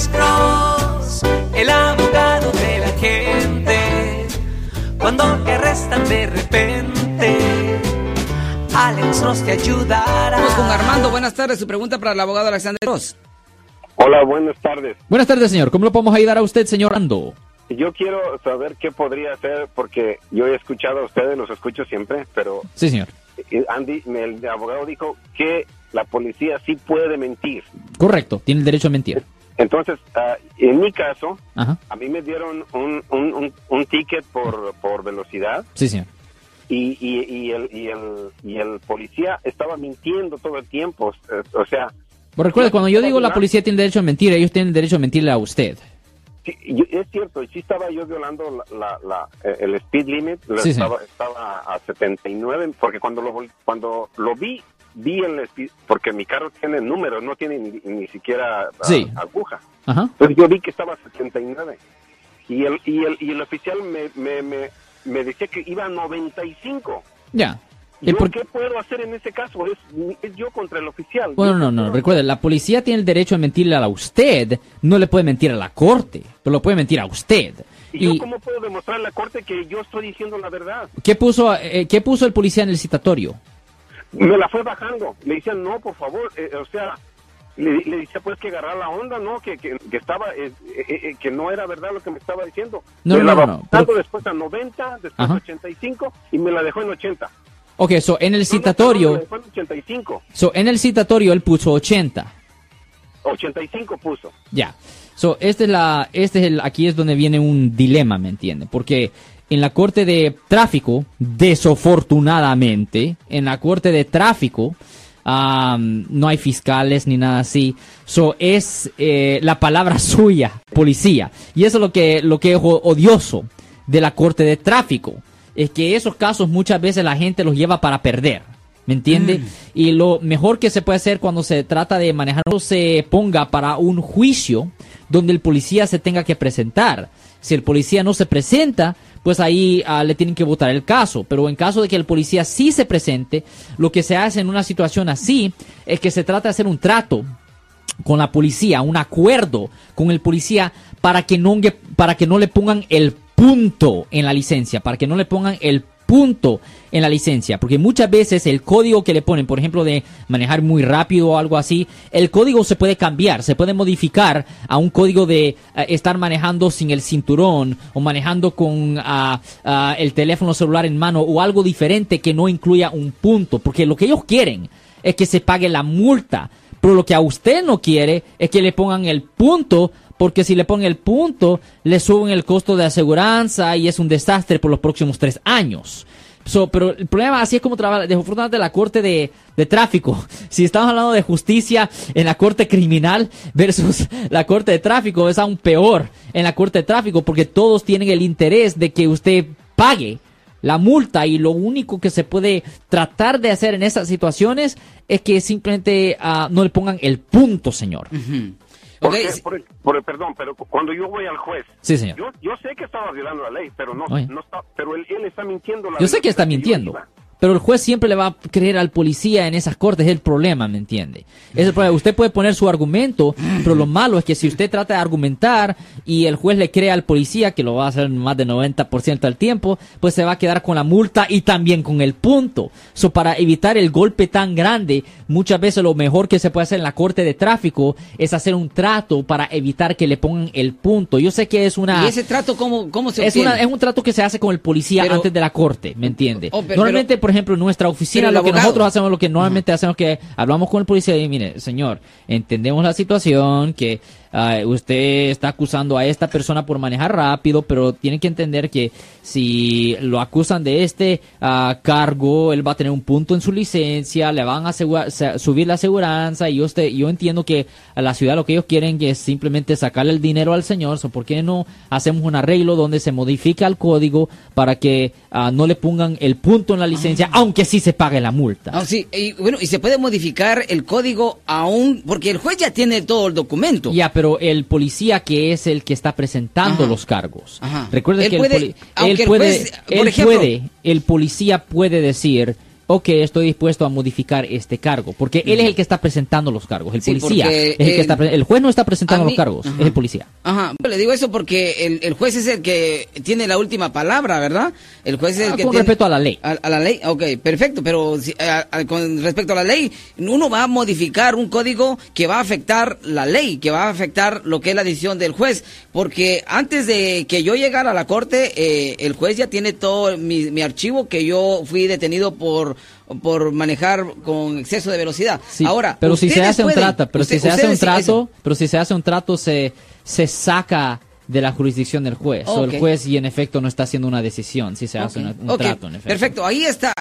Alex Cross, el abogado de la gente. Cuando te arrestan de repente, Alex Cross te ayudará. Vamos con Armando, buenas tardes. Su pregunta para el abogado Alexander Cross. Hola, buenas tardes. Buenas tardes, señor. ¿Cómo lo podemos ayudar a usted, señor Ando? Yo quiero saber qué podría hacer porque yo he escuchado a ustedes, los escucho siempre, pero Sí, señor. eh, Andy, el abogado dijo que la policía sí puede mentir. Correcto, tiene el derecho a mentir. Entonces, ah, en mi caso, Ajá. a mí me dieron un, un, un, un ticket por, por velocidad Sí, señor. y, y, y, el, y, el, y el policía estaba mintiendo todo el tiempo. eh, O sea, Pero recuerde, cuando yo digo la policía tiene derecho a mentir, ellos tienen derecho a mentirle a usted. Sí, es cierto, sí estaba yo violando la, la- la- eh, el speed limit, Sí, sí. estaba, estaba a 79, porque cuando lo, cuando lo vi, speed, porque mi carro tiene números, no tiene ni, ni siquiera ah, Sí. aguja. Ajá. Entonces yo vi que estaba a 79. Y el, y el, y el oficial me, me, me, me decía que iba a 95. Ya. ¿Yo por- qué puedo hacer en ese caso? Es, es yo contra el oficial. Bueno, Yo no, no, puedo- recuerde, la policía tiene el derecho a mentirle a usted, no le puede mentir a la corte, pero lo puede mentir a usted. ¿Y yo ¿Y cómo puedo demostrar a la corte que yo estoy diciendo la verdad? qué puso, eh, qué puso el policía en el citatorio? Me la fue bajando. Le decían, no, por favor, eh, o sea, le, le decía pues que agarrar la onda, ¿no? Que, que, que estaba, eh, eh, eh, que no era verdad lo que me estaba diciendo. No, me no, la no, pero- después a 90, después Ajá. a 85 y me la dejó en 80. Ok, so en el No, no, no, me citatorio, la dejó en 85. so en el citatorio él puso 80. 85 puso. Ya. So, este es la, este es el, aquí es donde viene un dilema, ¿me entiende? Porque en la corte de tráfico, desafortunadamente, en la corte de tráfico, am, no hay fiscales ni nada así. So, es eh, la palabra suya, policía. Y eso es lo que, lo que es odioso de la corte de tráfico. Es que esos casos muchas veces la gente los lleva para perder. ¿Me entiende? Y lo mejor que se puede hacer cuando se trata de manejar, no se ponga para un juicio donde el policía se tenga que presentar. Si el policía no se presenta, pues ahí ah, le tienen que votar el caso. Pero en caso de que el policía sí se presente, lo que se hace en una situación así es que se trata de hacer un trato con la policía, un acuerdo con el policía para que no, para que no le pongan el punto en la licencia, para que no le pongan el punto en la licencia, porque muchas veces el código que le ponen, por ejemplo, de manejar muy rápido o algo así, el código se puede cambiar, se puede modificar a un código de eh, estar manejando sin el cinturón o manejando con ah, ah, el teléfono celular en mano o algo diferente que no incluya un punto, porque lo que ellos quieren es que se pague la multa, pero lo que a usted no quiere es que le pongan el punto, porque si le ponen el punto, le suben el costo de aseguranza y es un desastre por los próximos tres años. So, pero el problema así es como trabaja desafortunadamente la corte de, de tráfico. Si estamos hablando de justicia en la corte criminal versus la corte de tráfico, es aún peor en la corte de tráfico porque todos tienen el interés de que usted pague la multa y lo único que se puede tratar de hacer en esas situaciones es que simplemente ah, no le pongan el punto, señor. Porque, Ok, por el- por el- perdón, pero cuando yo voy al juez, Sí, señor. yo, yo sé que estaba violando la ley, pero no, Oye. no está, pero él, él está mintiendo. La Yo sé que está mintiendo. Pero el juez siempre le va a creer al policía en esas cortes, es el problema, ¿me entiende? Es el problema. Usted puede poner su argumento, pero lo malo es que si usted trata de argumentar y el juez le cree al policía, que lo va a hacer más del 90% del tiempo, pues se va a quedar con la multa y también con el punto. So, para evitar el golpe tan grande, muchas veces lo mejor que se puede hacer en la corte de tráfico es hacer un trato para evitar que le pongan el punto. Yo sé que es una... ¿Y ese trato cómo, cómo se Es, obtiene? una- es un trato que se hace con el policía Pero- antes de la corte, ¿me entiende? Oh, pero- Normalmente, pero- por ejemplo, en nuestra oficina, lo que nosotros hacemos, lo que normalmente hacemos que hablamos con el policía y mire, señor, entendemos la situación, que ah, usted está acusando a esta persona por manejar rápido, pero tiene que entender que si lo acusan de este ah, cargo, él va a tener un punto en su licencia, le van a subir la aseguranza y yo, usted, yo entiendo que a la ciudad lo que ellos quieren es simplemente sacarle el dinero al señor, so, ¿por qué no hacemos un arreglo donde se modifica el código para que ah, no le pongan el punto en la licencia, aunque sí se pague la multa? Ah, sí, y bueno, y se puede modificar el código aún, porque el juez ya tiene todo el documento. Ya, pero el policía que es el que está presentando Ajá. los cargos. Ajá. Recuerde Él que puede- el, poli- aunque él el puede, juez, por él ejemplo- puede, el policía puede decir, ok, estoy dispuesto a modificar este cargo, porque él es el que está presentando los cargos, el Sí, policía. es el, que está el juez no está presentando mí- los cargos, Ajá. es el policía. Ajá, le digo eso porque el, el juez es el que tiene la última palabra, ¿verdad? El juez es el Ah, que con tiene- respecto a la ley. A, a la ley, ok, perfecto, pero si- a- a- con respecto a la ley, uno va a modificar un código que va a afectar la ley, que va a afectar lo que es la decisión del juez, porque antes de que yo llegara a la corte, eh, el juez ya tiene todo mi, mi archivo que yo fui detenido por por manejar con exceso de velocidad. Sí, Ahora, pero si se hace un trato, pero usted- si se hace un eso. trato, pero si se hace un trato se se saca de la jurisdicción del juez. O Ok. el juez y en efecto no está haciendo una decisión si se hace Ok, una- un ok, trato en efecto. Perfecto, ahí está.